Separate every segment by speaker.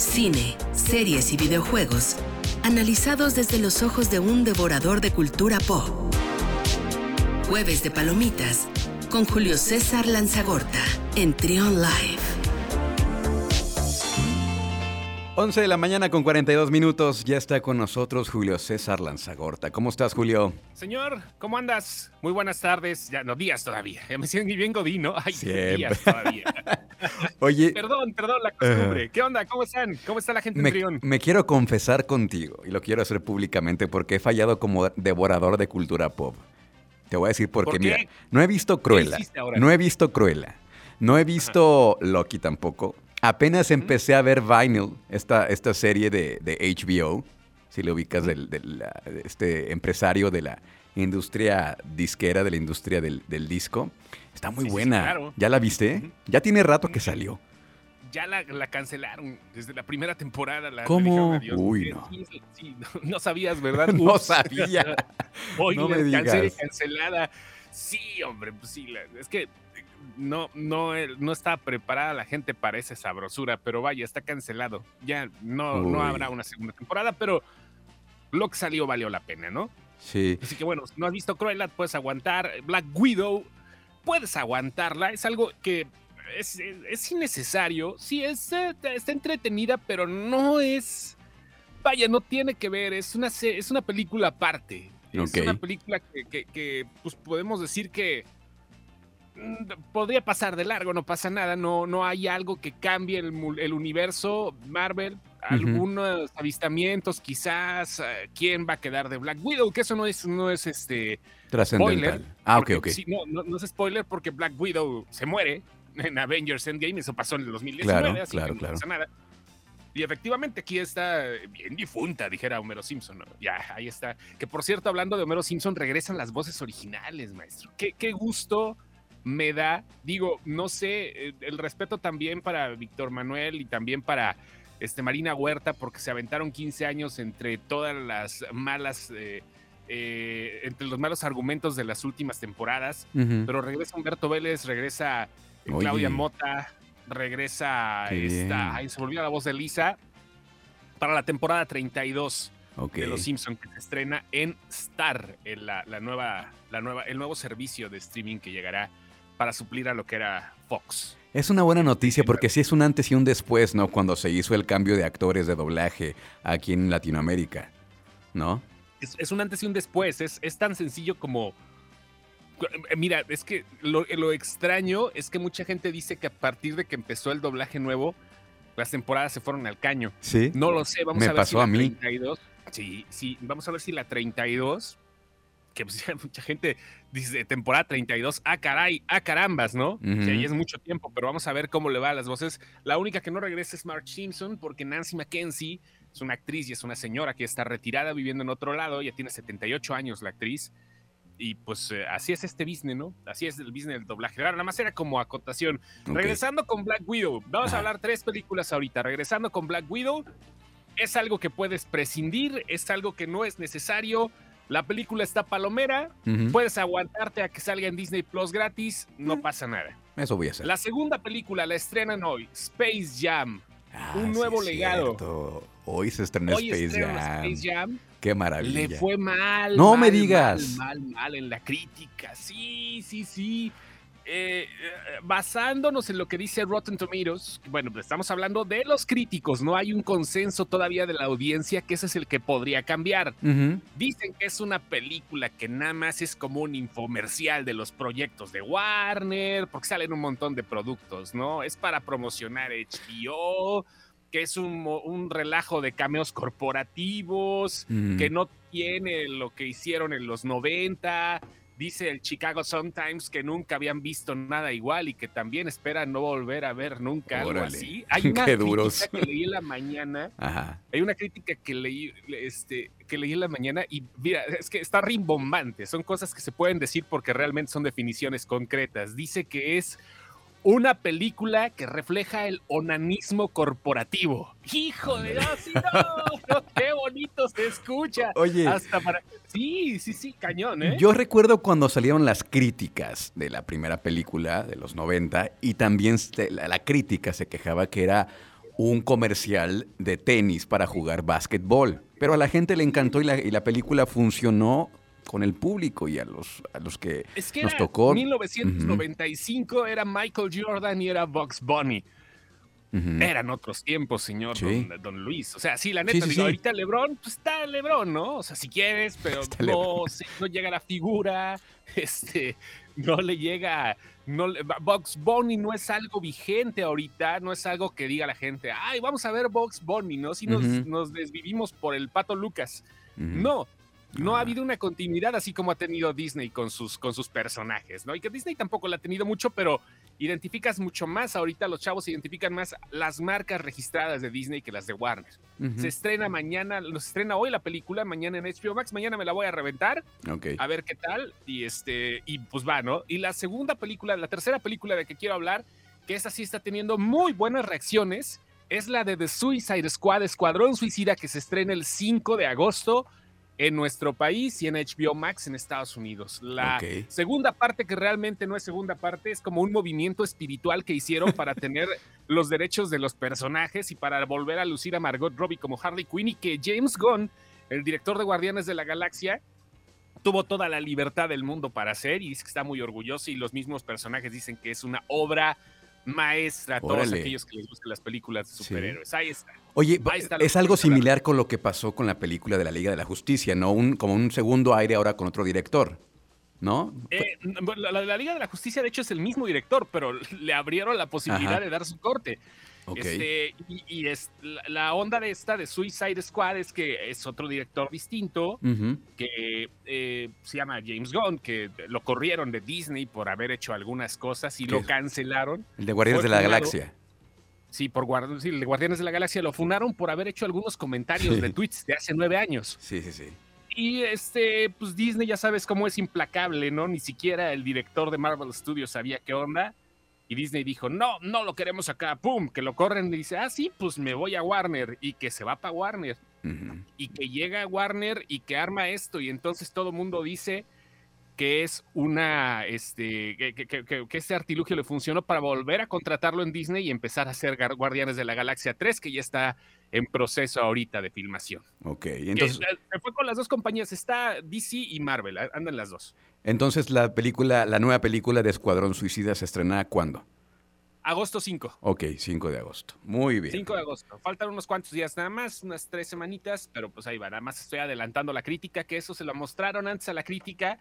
Speaker 1: cine, series y videojuegos, analizados desde los ojos de un devorador de cultura pop. Jueves de Palomitas con Julio César Lanzagorta en Trion Live.
Speaker 2: 11 de la mañana con 42 minutos, ya está con nosotros Julio César Lanzagorta. ¿Cómo estás, Julio?
Speaker 3: Señor, ¿cómo andas? Muy buenas tardes, ya no, días todavía. Ya me siento bien godino. Ay,
Speaker 2: Siempre.
Speaker 3: días todavía.
Speaker 2: Oye,
Speaker 3: perdón, perdón la costumbre. ¿Qué onda? ¿Cómo están? ¿Cómo está la gente en
Speaker 2: me,
Speaker 3: Trión?
Speaker 2: me quiero confesar contigo y lo quiero hacer públicamente porque he fallado como devorador de cultura pop. Te voy a decir por qué.
Speaker 3: ¿Por qué?
Speaker 2: Mira, no he visto Cruella. No he visto Cruella. No he visto Loki tampoco. Apenas empecé a ver Vinyl, esta, esta serie de, de HBO, si lo ubicas, del, este empresario de la industria disquera, de la industria del, del disco. Está muy
Speaker 3: Sí, sí, sí,
Speaker 2: buena.
Speaker 3: claro.
Speaker 2: ¿Ya la viste? Ya tiene rato que salió.
Speaker 3: Ya la, la cancelaron desde la primera temporada. La,
Speaker 2: ¿Cómo?
Speaker 3: adiós.
Speaker 2: Uy,
Speaker 3: Sí,
Speaker 2: no.
Speaker 3: sí, no, no sabías, ¿verdad?
Speaker 2: No
Speaker 3: Ups.
Speaker 2: sabía.
Speaker 3: Hoy
Speaker 2: No me digas.
Speaker 3: cancelada. Sí, hombre, pues sí. la- es que no, no, eh, no está preparada la gente para esa sabrosura, pero vaya, está cancelado. Ya no,
Speaker 2: Uy.
Speaker 3: no habrá una segunda temporada, pero lo que salió valió la pena, ¿no?
Speaker 2: Sí.
Speaker 3: Así que bueno, si no has visto Cruella, puedes aguantar. Black Widow, puedes aguantarla. Es algo que es, es- es innecesario. Sí, es, eh, está entretenida, pero no es. Vaya, no tiene que ver. Es una, es una película aparte. Es una película que, que- que, pues podemos decir que podría pasar de largo, no pasa nada. No, no hay algo que cambie el, el universo Marvel. Algunos avistamientos, quizás. eh, ¿Quién va a quedar de Black Widow? Que eso no es, no es este. Spoiler,
Speaker 2: Ah, ok, ok.
Speaker 3: sí, no, no, no es spoiler porque Black Widow se muere en Avengers Endgame, eso pasó en el 2019,
Speaker 2: Claro,
Speaker 3: así
Speaker 2: claro,
Speaker 3: que no
Speaker 2: claro.
Speaker 3: pasa nada. Y efectivamente aquí está bien difunta, dijera Homero Simpson. ¿no? Ya, ahí está. Que por cierto, hablando de Homero Simpson, regresan las voces originales, maestro. Qué, qué gusto me da. Digo, no sé, eh, el respeto también para Víctor Manuel y también para este, Marina Huerta, porque se aventaron 15 años entre todas las malas... eh, eh, entre los malos argumentos de las últimas temporadas, pero regresa Humberto Vélez, regresa eh. Claudia Mota, regresa
Speaker 2: Qué
Speaker 3: esta, se volvió la voz de Lisa para la temporada 32
Speaker 2: Ok.
Speaker 3: de Los Simpsons que se estrena en Star, en la, la nueva, la nueva, el nuevo servicio de streaming que llegará para suplir a lo que era Fox.
Speaker 2: Es una buena noticia porque sí es un antes y un después, ¿no? Cuando se hizo el cambio de actores de doblaje aquí en Latinoamérica, ¿no?
Speaker 3: Es, es un antes y un después, es, es tan sencillo como... eh, Mira, es que lo, lo extraño es que mucha gente dice que a partir de que empezó el doblaje nuevo, las temporadas se fueron al caño.
Speaker 2: Sí.
Speaker 3: No lo sé, vamos
Speaker 2: Me
Speaker 3: a ver
Speaker 2: pasó
Speaker 3: si la
Speaker 2: a mí.
Speaker 3: 32. Sí, sí, vamos a ver si la 32, que pues ya mucha gente dice temporada 32, ah caray, ah carambas, ¿no?
Speaker 2: Ujú.
Speaker 3: Que ahí es mucho tiempo, pero vamos a ver cómo le va a las voces. La única que no regresa es Mark Simpson, porque Nancy Mackenzie es una actriz y es una señora que está retirada viviendo en otro lado, ya tiene 78 años la actriz. Y pues eh, así es este business, ¿no? Así es el business del doblaje. Ahora, nada más era como acotación.
Speaker 2: Ok.
Speaker 3: Regresando con Black Widow, vamos a hablar tres películas ahorita. Regresando con Black Widow, es algo que puedes prescindir, es algo que no es necesario. La película está palomera, puedes aguantarte a que salga en Disney Plus gratis, no pasa nada.
Speaker 2: Eso voy a hacer.
Speaker 3: La segunda película la estrenan hoy, Space Jam.
Speaker 2: Ah,
Speaker 3: un nuevo legado.
Speaker 2: cierto. Hoy se estrenó
Speaker 3: Hoy
Speaker 2: Space Jam.
Speaker 3: Space Jam.
Speaker 2: Qué maravilla.
Speaker 3: Le fue mal.
Speaker 2: No
Speaker 3: mal,
Speaker 2: me digas.
Speaker 3: Mal, mal, mal en la crítica. Sí, sí, sí. Eh, eh, basándonos en lo que dice Rotten Tomatoes, bueno, pues estamos hablando de los críticos, no hay un consenso todavía de la audiencia que ese es el que podría cambiar. Dicen que es una película que nada más es como un infomercial de los proyectos de Warner, porque salen un montón de productos, ¿no? Es para promocionar HBO, que es un, relajo de cameos corporativos, que no tiene lo que hicieron en los 90. Dice el Chicago Sun-Times que nunca habían visto nada igual y que también esperan no volver a ver nunca algo así. Hay una
Speaker 2: Qué duros.
Speaker 3: crítica que leí en la mañana
Speaker 2: Ajá.
Speaker 3: hay una crítica que leí, este, que leí en la mañana y mira, es que está rimbombante. Son cosas que se pueden decir porque realmente son definiciones concretas. Dice que es una película que refleja el onanismo corporativo. ¡Hijo de Dios! no, ¡Qué bonito se escucha!
Speaker 2: Oye,
Speaker 3: Hasta para. Sí, sí, sí, cañón, ¿eh?
Speaker 2: yo recuerdo cuando salieron las críticas de la primera película de los 90 y también la, la crítica se quejaba que era un comercial de tenis para jugar básquetbol. Pero a la gente le encantó y la, y la película funcionó con el público y a los, a los que,
Speaker 3: Es que
Speaker 2: nos tocó.
Speaker 3: 1995, era Michael Jordan y era Bugs Bunny. Eran otros tiempos, señor
Speaker 2: Sí.
Speaker 3: don, don Luis. O sea, sí, la neta,
Speaker 2: Sí, sí,
Speaker 3: digo, ahorita LeBron, pues está LeBron, ¿no? O sea, si quieres, pero no, no llega la figura, este, no le llega, no le- Bugs Bunny no es algo vigente ahorita, no es algo que diga la gente, ay, vamos a ver Bugs Bunny, ¿no? Si nos, nos desvivimos por el Pato Lucas. No, no ha habido una continuidad así como ha tenido Disney con sus, con sus personajes, ¿no? Y que Disney tampoco la ha tenido mucho, pero identificas mucho más ahorita, los chavos identifican más las marcas registradas de Disney que las de Warner. Se estrena mañana, se estrena hoy la película, mañana en HBO Max, mañana me la voy a reventar,
Speaker 2: Ok.
Speaker 3: a ver qué tal, y este, y pues va, ¿no? Y la segunda película, la tercera película de que quiero hablar, que esa sí está teniendo muy buenas reacciones, es la de The Suicide Squad, Escuadrón Suicida, que se estrena el 5 de agosto en nuestro país y en HBO Max en Estados Unidos. La segunda parte, que realmente no es segunda parte, es como un movimiento espiritual que hicieron para tener los derechos de los personajes y para volver a lucir a Margot Robbie como Harley Quinn y que James Gunn, el director de Guardianes de la Galaxia, tuvo toda la libertad del mundo para hacer y dice que está muy orgulloso y los mismos personajes dicen que es una obra maestra a todos aquellos que les gustan las películas de
Speaker 2: Sí.
Speaker 3: superhéroes. Ahí está.
Speaker 2: Oye,
Speaker 3: Ahí está lo
Speaker 2: es algo
Speaker 3: hablar.
Speaker 2: similar con lo que pasó con la película de la Liga de la Justicia, ¿no? Un, como un segundo aire ahora con otro director, ¿no?
Speaker 3: Eh, la, la Liga de la Justicia, de hecho, es el mismo director, pero le abrieron la posibilidad
Speaker 2: Ajá.
Speaker 3: de dar su corte.
Speaker 2: Ok.
Speaker 3: Este, y y es, la, la onda de esta de Suicide Squad es que es otro director distinto que eh, se llama James Gunn, que lo corrieron de Disney por haber hecho algunas cosas y
Speaker 2: ¿Qué
Speaker 3: lo
Speaker 2: es?
Speaker 3: cancelaron.
Speaker 2: El de Guardianes de la
Speaker 3: funado.
Speaker 2: Galaxia.
Speaker 3: Sí, por sí, el de Guardianes de la Galaxia lo funaron por haber hecho algunos comentarios
Speaker 2: Sí.
Speaker 3: de tweets de hace nueve años.
Speaker 2: Sí, sí, sí.
Speaker 3: Y este, pues Disney ya sabes cómo es implacable, ¿no? Ni siquiera el director de Marvel Studios sabía qué onda. Y Disney dijo, no, no lo queremos acá, pum, que lo corren y dice, ah, sí, pues me voy a Warner y que se va para Warner y que llega a Warner y que arma esto y entonces todo el mundo dice que es una, este, que, que, que- que- que este artilugio le funcionó para volver a contratarlo en Disney y empezar a hacer Guardianes de la Galaxia 3, que ya está en proceso ahorita de filmación.
Speaker 2: Ok. Entonces,
Speaker 3: se fue con las dos compañías, está DC y Marvel, andan las dos.
Speaker 2: Entonces la película, la nueva película de Escuadrón Suicida se estrena ¿cuándo?
Speaker 3: Agosto 5.
Speaker 2: Ok, 5 de agosto. Muy bien.
Speaker 3: 5 de agosto. Faltan unos cuantos días nada más, unas tres semanitas, pero pues ahí va. Nada más estoy adelantando la crítica, que eso se lo mostraron antes a la crítica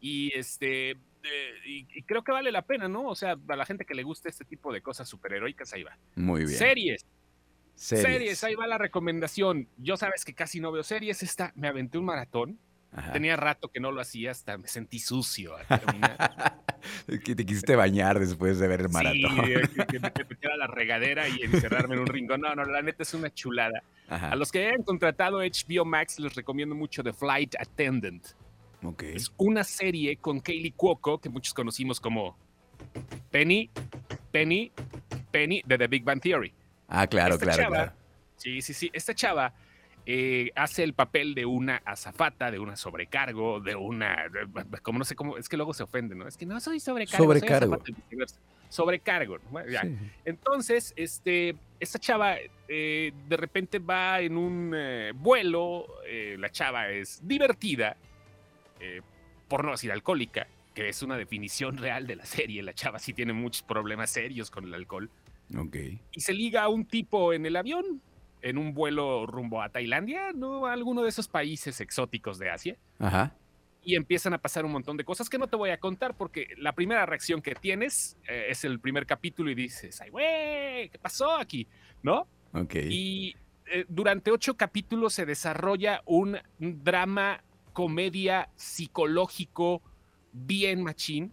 Speaker 3: y este eh, y, y creo que vale la pena, ¿no? O sea, a la gente que le gusta este tipo de cosas superheroicas, ahí va.
Speaker 2: Muy bien.
Speaker 3: Series,
Speaker 2: Series.
Speaker 3: series, ahí va la recomendación. Yo sabes que casi no veo series, esta me aventé un maratón.
Speaker 2: Ajá.
Speaker 3: Tenía rato que no lo hacía, hasta me sentí sucio al terminar.
Speaker 2: que te quisiste bañar después de ver el maratón.
Speaker 3: Sí, que, que me metiera a la regadera y encerrarme en un rincón. No, no, la neta es una chulada.
Speaker 2: Ajá.
Speaker 3: A los que hayan contratado HBO Max les recomiendo mucho The Flight Attendant.
Speaker 2: Ok.
Speaker 3: Es una serie con Kaylee Cuoco, que muchos conocimos como Penny, Penny, Penny de The Big Bang Theory.
Speaker 2: Ah, claro,
Speaker 3: esta
Speaker 2: claro,
Speaker 3: chava-
Speaker 2: claro.
Speaker 3: Sí, sí, sí. Esta chava eh, hace el papel de una azafata, de una sobrecargo, de una. como no sé cómo. Es que luego se ofende, ¿no? Es que no soy sobrecargo. soy
Speaker 2: Sobrecargo.
Speaker 3: azafata y viceversa. Sobrecargo. ¿no? Ya.
Speaker 2: Sí.
Speaker 3: Entonces, este, esta chava eh, de repente va en un eh, vuelo, la chava es divertida, por no decir alcohólica, que es una definición real de la serie, la chava sí tiene muchos problemas serios con el alcohol,
Speaker 2: Ok.
Speaker 3: y se liga a un tipo en el avión, en un vuelo rumbo a Tailandia, ¿no? A alguno de esos países exóticos de Asia
Speaker 2: Ajá.
Speaker 3: y empiezan a pasar un montón de cosas que no te voy a contar porque la primera reacción que tienes eh, es el primer capítulo y dices, ay, güey, ¿qué pasó aquí? ¿No?
Speaker 2: Ok.
Speaker 3: Y eh, durante ocho capítulos se desarrolla un drama, comedia psicológico bien machín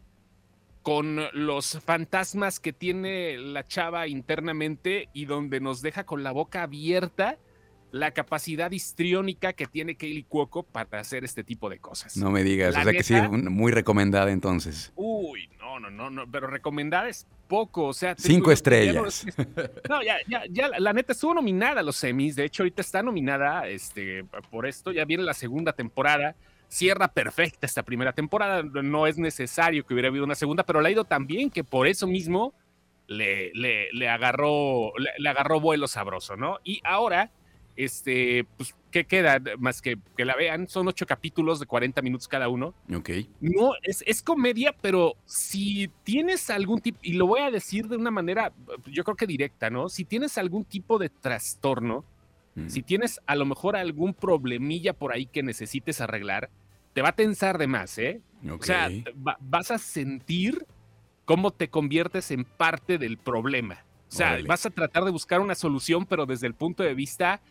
Speaker 3: con los fantasmas que tiene la chava internamente y donde nos deja con la boca abierta la capacidad histriónica que tiene Kaylee Cuoco para hacer este tipo de cosas.
Speaker 2: No me digas.
Speaker 3: La
Speaker 2: o sea que sí, muy recomendada entonces.
Speaker 3: Uy, no, no, no, no, pero recomendada es poco, o sea...
Speaker 2: Cinco
Speaker 3: ya
Speaker 2: estrellas.
Speaker 3: no- No, ya, ya, ya, la, la neta estuvo nominada a los semis, de hecho ahorita está nominada este, por esto, ya viene la segunda temporada, cierra perfecta esta primera temporada, no es necesario que hubiera habido una segunda, pero la ha ido tan bien que por eso mismo le, le, le agarró, le, le agarró vuelo sabroso, ¿no? Y ahora, este, pues, ¿qué queda? Más que que la vean, son ocho capítulos de 40 minutos cada uno.
Speaker 2: Ok.
Speaker 3: No, es, es comedia, pero si tienes algún tipo, y lo voy a decir de una manera, yo creo que directa, ¿no? Si tienes algún tipo de trastorno,
Speaker 2: Mm.
Speaker 3: si tienes a lo mejor algún problemilla por ahí que necesites arreglar, te va a tensar de más, ¿eh?
Speaker 2: Ok.
Speaker 3: O sea, va- vas a sentir cómo te conviertes en parte del problema. O sea,
Speaker 2: Órale.
Speaker 3: vas a tratar de buscar una solución, pero desde el punto de vista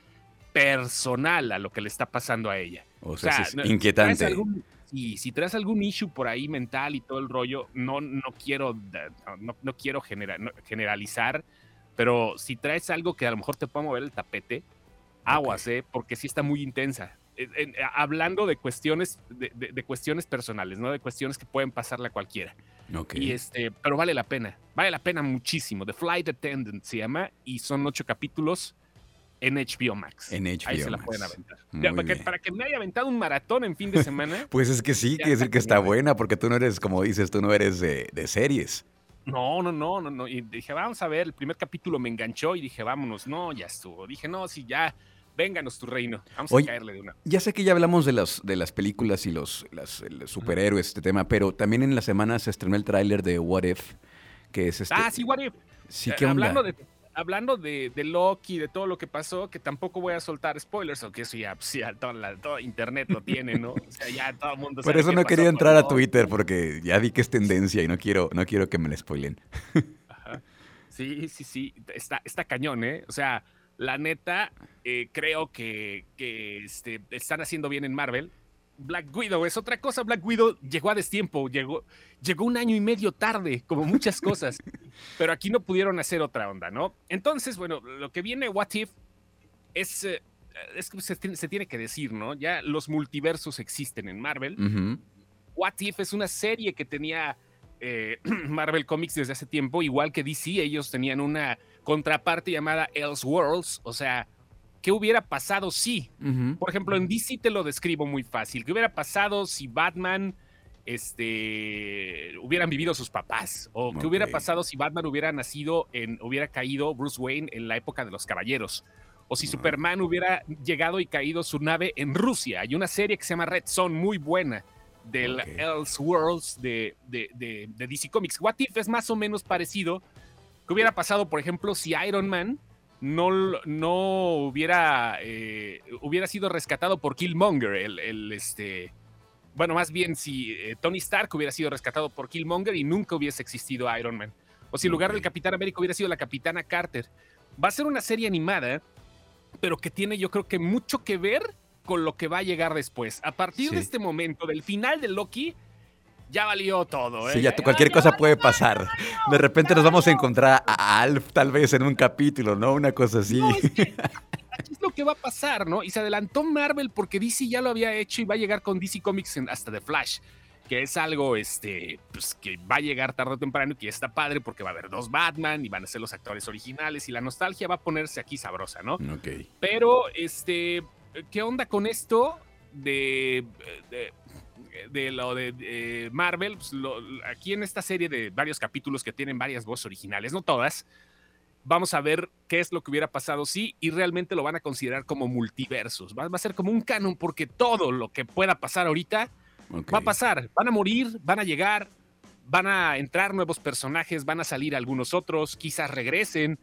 Speaker 3: personal a lo que le está pasando a ella.
Speaker 2: o sea, sí es
Speaker 3: no,
Speaker 2: inquietante.
Speaker 3: algún- sí, si traes algún issue por ahí mental y todo el rollo, no, no quiero, no, no quiero genera- no- generalizar, pero si traes algo que a lo mejor te pueda mover el tapete, aguas, ¿eh? Porque sí está muy intensa. En- en- hablando de cuestiones, de, de- de cuestiones personales, ¿no? De cuestiones que pueden pasarle a cualquiera. Y este, pero vale la pena, vale la pena muchísimo. The Flight Attendant se llama y son ocho capítulos en HBO Max.
Speaker 2: En
Speaker 3: Ahí
Speaker 2: HBO
Speaker 3: se la
Speaker 2: Max.
Speaker 3: pueden aventar. Ya, para, que,
Speaker 2: bien.
Speaker 3: para que me haya aventado un maratón en fin de semana.
Speaker 2: Pues es que sí, quiere decir que está buena, porque tú no eres, como dices, tú no eres de, de series.
Speaker 3: No, no, no, no, no. Y dije, vamos a ver, el primer capítulo me enganchó y dije, vámonos, no, ya estuvo. Dije, no, sí, ya, vénganos tu reino. Vamos
Speaker 2: Oye,
Speaker 3: a caerle de una.
Speaker 2: Ya sé que ya hablamos de las, de las películas y los, las- los superhéroes, este tema, pero también en la semana se estrenó el tráiler de What If, que es este...
Speaker 3: Ah, sí, what if.
Speaker 2: Sí,
Speaker 3: Eh,
Speaker 2: ¿qué onda?
Speaker 3: Hablando, de, hablando de, de Loki, de todo lo que pasó, que tampoco voy a soltar spoilers, aunque eso ya, pues, ya toda la- todo internet lo tiene, ¿no? O sea, ya todo el mundo
Speaker 2: Por eso no quería entrar a. Twitter, porque ya vi que es tendencia y no quiero, no quiero que me la spoilen.
Speaker 3: Ajá. Sí, sí, sí, está, está cañón, ¿eh? O sea, la neta, eh, creo que, que este, están haciendo bien en Marvel. Black Widow es otra cosa. Black Widow llegó a destiempo, llegó, llegó un año y medio tarde, como muchas cosas. pero aquí no pudieron hacer otra onda, ¿no? Entonces, bueno, lo que viene What If es, eh, es que se, tiene- se tiene que decir, ¿no? Ya los multiversos existen en Marvel. What If es una serie que tenía eh, Marvel Comics desde hace tiempo, igual que DC, ellos tenían una contraparte llamada Elseworlds, o sea, ¿qué hubiera pasado si? Por ejemplo, en DC te lo describo muy fácil, ¿qué hubiera pasado si Batman este, hubieran vivido sus papás? ¿O qué hubiera pasado si Batman hubiera nacido, en, hubiera caído Bruce Wayne en la época de los caballeros? O si. Superman hubiera llegado y caído su nave en Rusia. Hay una serie que se llama Red Son, muy buena, del
Speaker 2: Ok.
Speaker 3: Elseworlds de, de, de, de DC Comics. What If es más o menos parecido. ¿Qué hubiera pasado, por ejemplo, si Iron Man no, no hubiera, eh, hubiera sido rescatado por Killmonger? El, el, este, bueno, más bien si eh, Tony Stark hubiera sido rescatado por Killmonger y nunca hubiese existido Iron Man. O si en lugar del. Capitán América hubiera sido la Capitana Carter. Va a ser una serie animada, pero que tiene yo creo que mucho que ver con lo que va a llegar después. A partir de este momento, del final de Loki, ya valió todo. ¿eh?
Speaker 2: Sí, ya cualquier cosa puede pasar. De repente nos vamos a encontrar a Alf tal vez en un capítulo, ¿no? Una cosa así.
Speaker 3: No, es que aquí es lo que va a pasar, ¿no? Y se adelantó Marvel porque DC ya lo había hecho y va a llegar con DC Comics hasta The Flash, que es algo este, pues, que va a llegar tarde o temprano y que está padre porque va a haber dos Batman y van a ser los actores originales y la nostalgia va a ponerse aquí sabrosa, ¿no?
Speaker 2: Ok.
Speaker 3: Pero, este, ¿qué onda con esto de, de, de lo de eh, Marvel? Pues, lo- aquí en esta serie de varios capítulos que tienen varias voces originales, no todas, vamos a ver qué es lo que hubiera pasado si y realmente lo van a considerar como multiversos. Va, va a ser como un canon porque todo lo que pueda pasar ahorita va a pasar. Van a morir, van a llegar, van a entrar nuevos personajes, van a salir algunos otros, quizás regresen.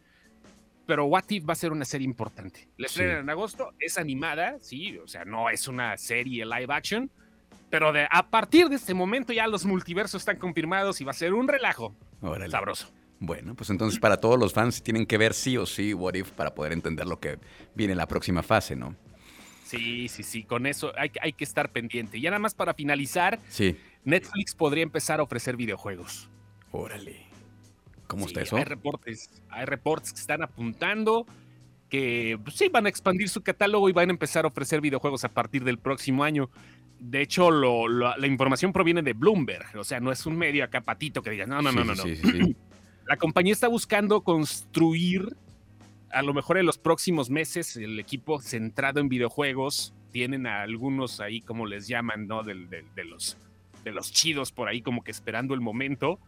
Speaker 3: Pero What If va a ser una serie importante. La
Speaker 2: Sí.
Speaker 3: estrenan en agosto, es animada, sí, o sea, no es una serie live action. Pero de, a partir de este momento ya los multiversos están confirmados y va a ser un relajo
Speaker 2: Órale.
Speaker 3: sabroso.
Speaker 2: Bueno, pues entonces para todos los fans tienen que ver sí o sí What If para poder entender lo que viene en la próxima fase, ¿no?
Speaker 3: Sí, sí, sí, con eso hay, que- hay que estar pendiente. Ya nada más para finalizar,
Speaker 2: Sí.
Speaker 3: Netflix podría empezar a ofrecer videojuegos.
Speaker 2: Órale. ¿Cómo
Speaker 3: Sí,
Speaker 2: está eso?
Speaker 3: Hay reportes, hay reportes que están apuntando que pues, sí van a expandir su catálogo y van a empezar a ofrecer videojuegos a partir del próximo año. De hecho, lo- lo- la información proviene de Bloomberg, o sea, no es un medio acá patito que diga, no, no,
Speaker 2: Sí,
Speaker 3: no, no,
Speaker 2: sí,
Speaker 3: no.
Speaker 2: sí.
Speaker 3: La compañía está buscando construir, a lo mejor en los próximos meses, el equipo centrado en videojuegos. Tienen a algunos ahí, como les llaman, ¿no? Del- del- de, los, de los chidos por ahí, como que esperando el momento.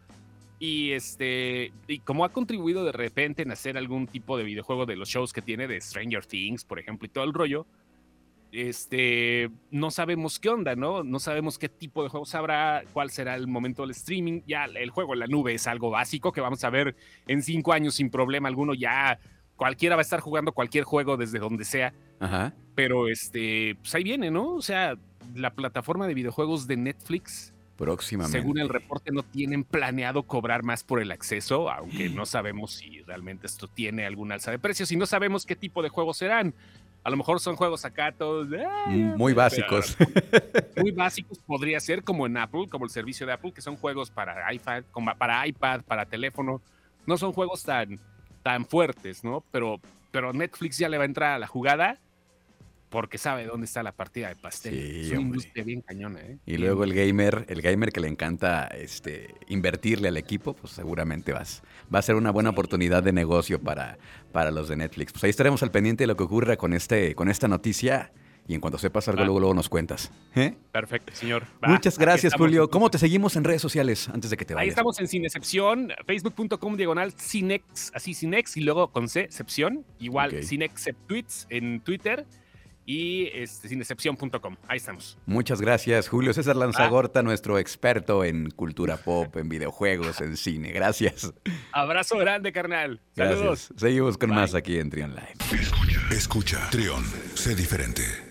Speaker 3: Y este, y como ha contribuido de repente en hacer algún tipo de videojuego de los shows que tiene de Stranger Things, por ejemplo, y todo el rollo, este, no sabemos qué onda, ¿no? No sabemos qué tipo de juegos habrá, cuál será el momento del streaming. Ya el juego en la nube es algo básico que vamos a ver en cinco años sin problema alguno. Ya cualquiera va a estar jugando cualquier juego desde donde sea.
Speaker 2: Ajá.
Speaker 3: Pero este, pues ahí viene, ¿no? O sea, la plataforma de videojuegos de Netflix.
Speaker 2: Próximamente.
Speaker 3: Según el reporte, no tienen planeado cobrar más por el acceso, aunque no sabemos si realmente esto tiene algún alza de precios y no sabemos qué tipo de juegos serán. A lo mejor son juegos acá todos
Speaker 2: muy básicos.
Speaker 3: Muy básicos podría ser como en Apple, como el servicio de Apple, que son juegos para iPad, para iPad, para teléfono. No son juegos tan, tan fuertes, ¿no? Pero, pero Netflix ya le va a entrar a la jugada porque sabe dónde está la partida de pastel. es una industria bien cañona, ¿eh?
Speaker 2: Y luego el gamer, el gamer que le encanta este, invertirle al equipo, pues seguramente vas, va a ser una buena oportunidad de negocio para, para los de Netflix. Pues ahí estaremos al pendiente de lo que ocurra con, este, con esta noticia. Y en cuanto sepas algo, luego, luego nos cuentas. ¿eh?
Speaker 3: Perfecto, señor.
Speaker 2: Muchas gracias, Julio. ¿Cómo te seguimos en redes sociales antes de que te vayas?
Speaker 3: Ahí estamos en Cinecepción, facebook.com diagonal Cinex, así Cinex y luego con C, Cepción, igual okay. Tweets en Twitter y este, sindecepción.com. Ahí estamos.
Speaker 2: Muchas gracias, Julio César Lanzagorta, nuestro experto en cultura pop, en videojuegos, en cine. Gracias.
Speaker 3: Abrazo grande, carnal. Saludos.
Speaker 2: Seguimos con más aquí en Trion Live.
Speaker 4: Escucha, escucha. Trion, sé diferente.